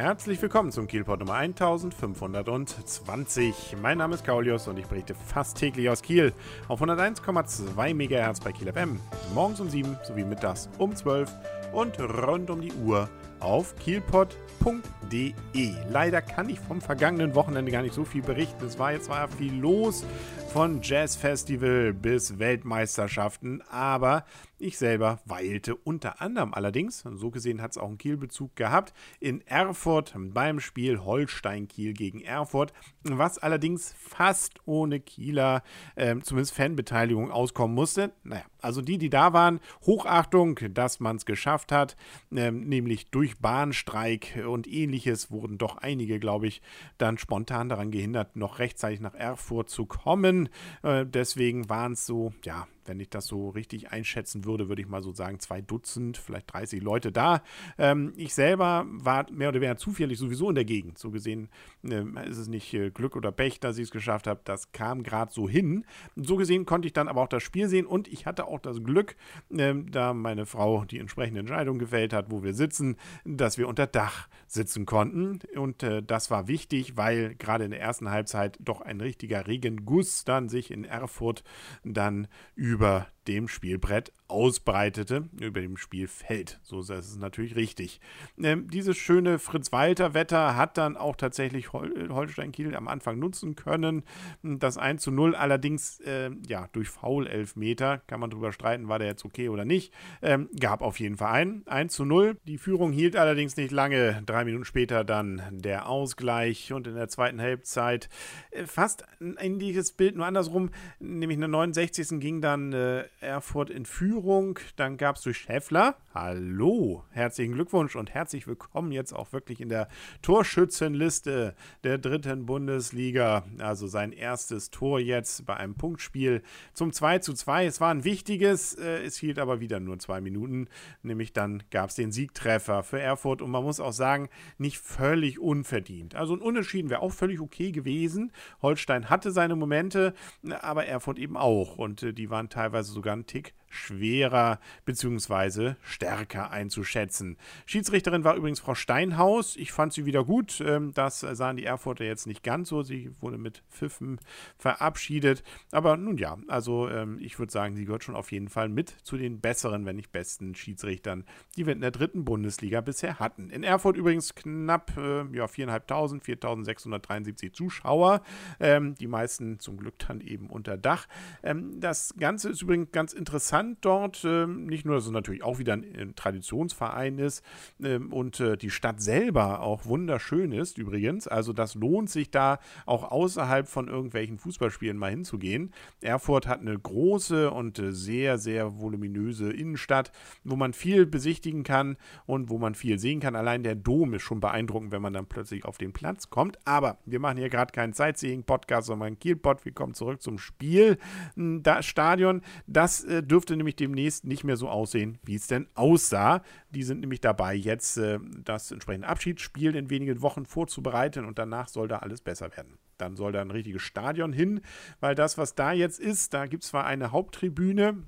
Herzlich willkommen zum Kielport Nummer 1520. Mein Name ist Kaulius und ich berichte fast täglich aus Kiel auf 101,2 MHz bei Kiel FM. Morgens um 7 sowie mittags um 12 und rund um die Uhr auf kielpot.de. Leider kann ich vom vergangenen Wochenende gar nicht so viel berichten. Es war jetzt zwar viel los, von Jazzfestival bis Weltmeisterschaften, aber ich selber weilte unter anderem allerdings, so gesehen hat es auch einen Kielbezug gehabt, in Erfurt beim Spiel Holstein-Kiel gegen Erfurt, was allerdings fast ohne Kieler, äh, zumindest Fanbeteiligung, auskommen musste. Naja, also die, die da waren, Hochachtung, dass man es geschafft hat, äh, nämlich durch Bahnstreik und ähnliches wurden doch einige, glaube ich, dann spontan daran gehindert, noch rechtzeitig nach Erfurt zu kommen. Äh, deswegen waren es so, ja, wenn ich das so richtig einschätzen würde, würde ich mal so sagen, zwei Dutzend, vielleicht 30 Leute da. Ähm, ich selber war mehr oder weniger zufällig sowieso in der Gegend. So gesehen äh, ist es nicht äh, Glück oder Pech, dass ich es geschafft habe. Das kam gerade so hin. So gesehen konnte ich dann aber auch das Spiel sehen und ich hatte auch das Glück, äh, da meine Frau die entsprechende Entscheidung gefällt hat, wo wir sitzen, dass wir unter Dach sitzen konnten. Und äh, das war wichtig, weil gerade in der ersten Halbzeit doch ein richtiger Regenguss dann sich in Erfurt dann über über dem Spielbrett ausbreitete, über dem Spielfeld. So ist es natürlich richtig. Ähm, dieses schöne Fritz-Walter-Wetter hat dann auch tatsächlich Hol Holstein-Kiel am Anfang nutzen können. Das 1 zu 0 allerdings, äh, ja, durch Foul-Elfmeter, kann man drüber streiten, war der jetzt okay oder nicht, ähm, gab auf jeden Fall einen. 1 zu 0. Die Führung hielt allerdings nicht lange. Drei Minuten später dann der Ausgleich und in der zweiten Halbzeit äh, fast ein ähnliches Bild, nur andersrum, nämlich in der 69. ging dann äh, Erfurt in Führung. Dann gab es durch Schäffler. Hallo, herzlichen Glückwunsch und herzlich willkommen jetzt auch wirklich in der Torschützenliste der dritten Bundesliga. Also sein erstes Tor jetzt bei einem Punktspiel zum 2 zu 2. Es war ein wichtiges, äh, es hielt aber wieder nur zwei Minuten. Nämlich dann gab es den Siegtreffer für Erfurt und man muss auch sagen, nicht völlig unverdient. Also ein Unentschieden wäre auch völlig okay gewesen. Holstein hatte seine Momente, aber Erfurt eben auch. Und äh, die waren teilweise sogar einen Tick schwerer bzw. stärker einzuschätzen. Schiedsrichterin war übrigens Frau Steinhaus. Ich fand sie wieder gut. Ähm, das sahen die Erfurter jetzt nicht ganz so. Sie wurde mit Pfiffen verabschiedet. Aber nun ja, also ähm, ich würde sagen, sie gehört schon auf jeden Fall mit zu den besseren, wenn nicht besten Schiedsrichtern, die wir in der dritten Bundesliga bisher hatten. In Erfurt übrigens knapp äh, ja, 4.500, 4.673 Zuschauer. Ähm, die meisten zum Glück dann eben unter Dach. das Ganze ist übrigens ganz interessant interessant dort. Ähm, nicht nur, dass es natürlich auch wieder ein, ein Traditionsverein ist ähm, und äh, die Stadt selber auch wunderschön ist übrigens. Also das lohnt sich da auch außerhalb von irgendwelchen Fußballspielen mal hinzugehen. Erfurt hat eine große und äh, sehr, sehr voluminöse Innenstadt, wo man viel besichtigen kann und wo man viel sehen kann. Allein der Dom ist schon beeindruckend, wenn man dann plötzlich auf den Platz kommt. Aber wir machen hier gerade keinen Sightseeing-Podcast, sondern einen. Wir kommen zurück zum Spiel. Hm, das Stadion, das äh, dürfte dürfte nämlich demnächst nicht mehr so aussehen, wie es denn aussah. Die sind nämlich dabei, jetzt äh, das entsprechende Abschiedsspiel in wenigen Wochen vorzubereiten und danach soll da alles besser werden. Dann soll da ein richtiges Stadion hin, weil das, was da jetzt ist, da gibt es zwar eine Haupttribüne,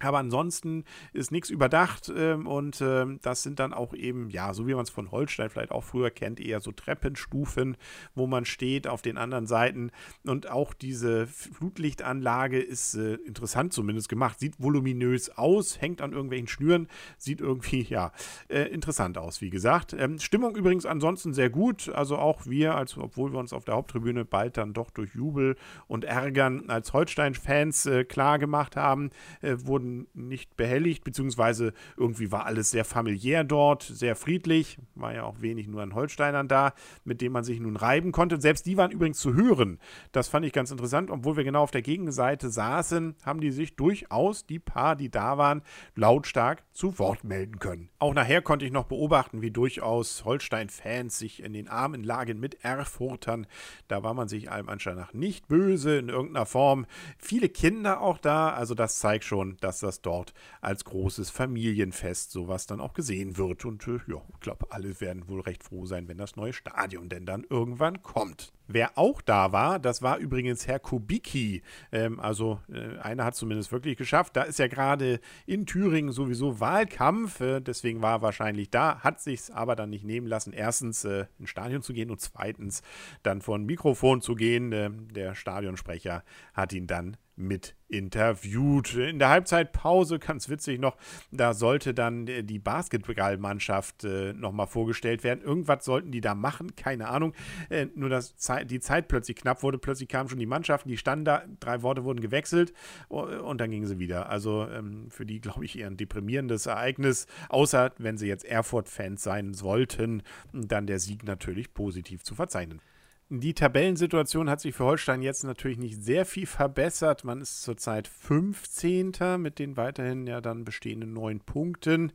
aber ansonsten ist nichts überdacht ähm, und ähm, das sind dann auch eben, ja, so wie man es von Holstein vielleicht auch früher kennt, eher so Treppenstufen, wo man steht auf den anderen Seiten. Und auch diese Flutlichtanlage ist äh, interessant zumindest gemacht, sieht voluminös aus, hängt an irgendwelchen Schnüren, sieht irgendwie, ja, äh, interessant aus, wie gesagt. Ähm, Stimmung übrigens ansonsten sehr gut, also auch wir, als, obwohl wir uns auf der Haupttribüne bald dann doch durch Jubel und Ärgern als Holstein-Fans äh, klar gemacht haben, äh, wurden nicht behelligt, beziehungsweise irgendwie war alles sehr familiär dort, sehr friedlich. War ja auch wenig nur an Holsteinern da, mit denen man sich nun reiben konnte. Selbst die waren übrigens zu hören. Das fand ich ganz interessant. Obwohl wir genau auf der Gegenseite saßen, haben die sich durchaus, die paar, die da waren, lautstark zu Wort melden können. Auch nachher konnte ich noch beobachten, wie durchaus Holstein-Fans sich in den Armen lagen mit Erfurtern. Da war man sich allem Anschein nach nicht böse in irgendeiner Form. Viele Kinder auch da, also das zeigt schon, dass dass das dort als großes Familienfest sowas dann auch gesehen wird. Und äh, ja, ich glaube, alle werden wohl recht froh sein, wenn das neue Stadion denn dann irgendwann kommt. Wer auch da war, das war übrigens Herr Kubicki. Ähm, also äh, einer hat zumindest wirklich geschafft. Da ist ja gerade in Thüringen sowieso Wahlkampf. Äh, deswegen war er wahrscheinlich da, hat sich aber dann nicht nehmen lassen, erstens äh, ins Stadion zu gehen und zweitens dann vor ein Mikrofon zu gehen. Äh, der Stadionsprecher hat ihn dann mit interviewt. In der Halbzeitpause, ganz witzig noch, da sollte dann äh, die Basketballmannschaft äh, nochmal vorgestellt werden. Irgendwas sollten die da machen, keine Ahnung. Äh, nur dass die Zeit plötzlich knapp wurde, plötzlich kamen schon die Mannschaften, die standen da, drei Worte wurden gewechselt und dann gingen sie wieder. Also ähm, für die, glaube ich, eher ein deprimierendes Ereignis, außer wenn sie jetzt Erfurt-Fans sein sollten, dann der Sieg natürlich positiv zu verzeichnen. Die Tabellensituation hat sich für Holstein jetzt natürlich nicht sehr viel verbessert. Man ist zurzeit 15. mit den weiterhin ja dann bestehenden neun Punkten.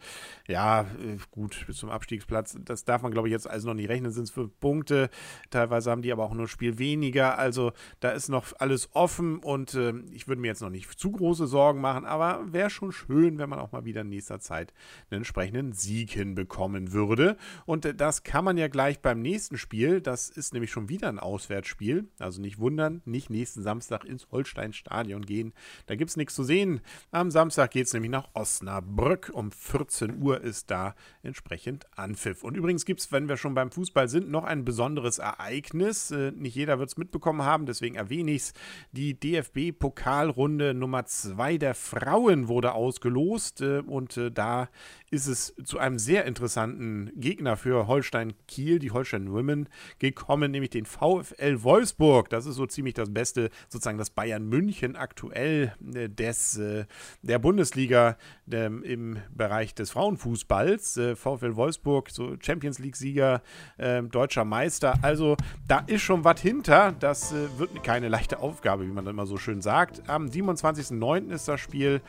Ja, äh, gut, bis zum Abstiegsplatz. Das darf man, glaube ich, jetzt also noch nicht rechnen, sind es fünf Punkte. Teilweise haben die aber auch nur ein Spiel weniger. Also da ist noch alles offen und äh, ich würde mir jetzt noch nicht zu große Sorgen machen, aber wäre schon schön, wenn man auch mal wieder in nächster Zeit einen entsprechenden Sieg hinbekommen würde. Und äh, das kann man ja gleich beim nächsten Spiel. Das ist nämlich schon wieder wieder ein Auswärtsspiel. Also nicht wundern, nicht nächsten Samstag ins Holstein-Stadion gehen. Da gibt es nichts zu sehen. Am Samstag geht es nämlich nach Osnabrück. Um 14 Uhr ist da entsprechend Anpfiff. Und übrigens gibt es, wenn wir schon beim Fußball sind, noch ein besonderes Ereignis. Äh, nicht jeder wird es mitbekommen haben, deswegen erwähne ich es. Die DFB-Pokalrunde Nummer 2 der Frauen wurde ausgelost. Äh, und äh, da ist es zu einem sehr interessanten Gegner für Holstein Kiel, die Holstein Women, gekommen, nämlich den VfL Wolfsburg. Das ist so ziemlich das Beste, sozusagen das Bayern München aktuell äh, des, äh, der Bundesliga äh, im Bereich des Frauenfußballs. Äh, VfL Wolfsburg, so Champions League-Sieger, ähm, deutscher Meister. Also da ist schon was hinter. Das wird keine leichte Aufgabe, wie man immer so schön sagt. Am 27.09. ist das Spiel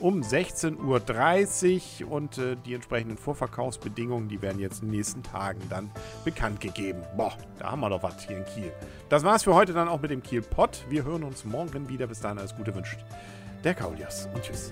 um 16.30 Uhr und die entsprechenden Vorverkaufsbedingungen, die werden jetzt in den nächsten Tagen dann bekannt gegeben. Boah, da haben wir doch was hier in Kiel. Das war's für heute dann auch mit dem Kiel Pod. Wir hören uns morgen wieder. Bis dahin alles Gute wünscht der Kaulias und tschüss.